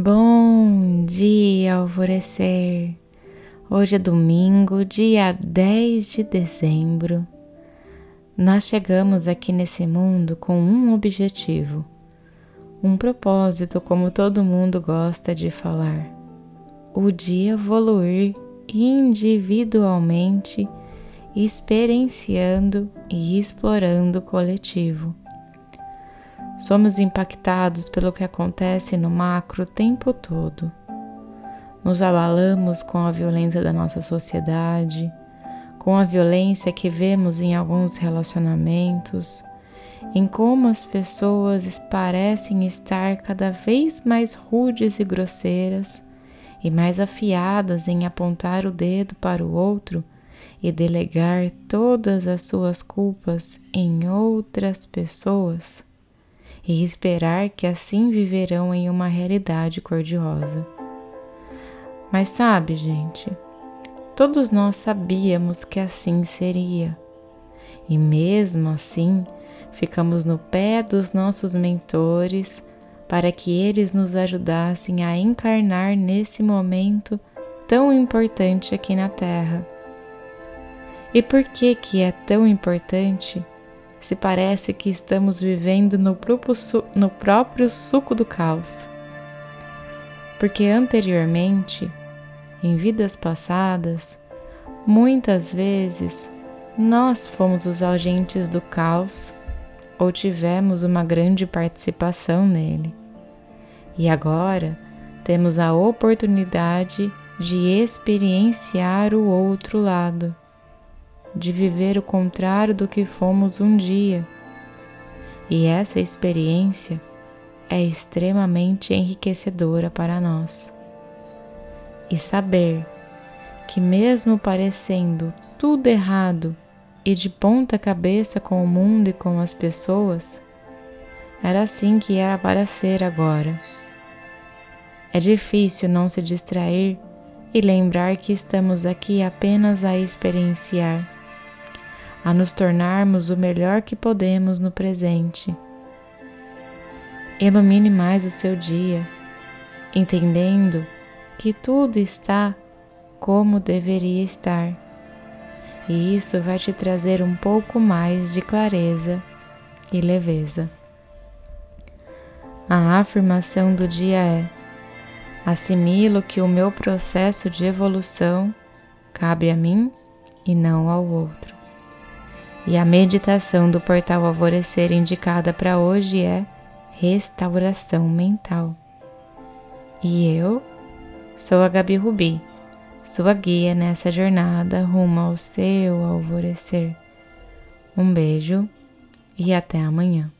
Bom dia, alvorecer! Hoje é domingo, dia 10 de dezembro. Nós chegamos aqui nesse mundo com um objetivo, um propósito, como todo mundo gosta de falar: o de evoluir individualmente, experienciando e explorando o coletivo. Somos impactados pelo que acontece no macro o tempo todo. Nos abalamos com a violência da nossa sociedade, com a violência que vemos em alguns relacionamentos, em como as pessoas parecem estar cada vez mais rudes e grosseiras e mais afiadas em apontar o dedo para o outro e delegar todas as suas culpas em outras pessoas e esperar que assim viverão em uma realidade cor-de-rosa. Mas sabe, gente, todos nós sabíamos que assim seria. E mesmo assim, ficamos no pé dos nossos mentores para que eles nos ajudassem a encarnar nesse momento tão importante aqui na Terra. E por que que é tão importante? Se parece que estamos vivendo no próprio, no próprio suco do caos. Porque anteriormente, em vidas passadas, muitas vezes nós fomos os agentes do caos ou tivemos uma grande participação nele. E agora temos a oportunidade de experienciar o outro lado de viver o contrário do que fomos um dia. E essa experiência é extremamente enriquecedora para nós. E saber que, mesmo parecendo tudo errado e de ponta cabeça com o mundo e com as pessoas, era assim que era para ser agora. É difícil não se distrair e lembrar que estamos aqui apenas a experienciar a nos tornarmos o melhor que podemos no presente. Ilumine mais o seu dia, entendendo que tudo está como deveria estar, e isso vai te trazer um pouco mais de clareza e leveza. A afirmação do dia é: assimilo que o meu processo de evolução cabe a mim e não ao outro. E a meditação do portal Alvorecer indicada para hoje é restauração mental. E eu sou a Gabi Rubi, sua guia nessa jornada rumo ao seu alvorecer. Um beijo e até amanhã.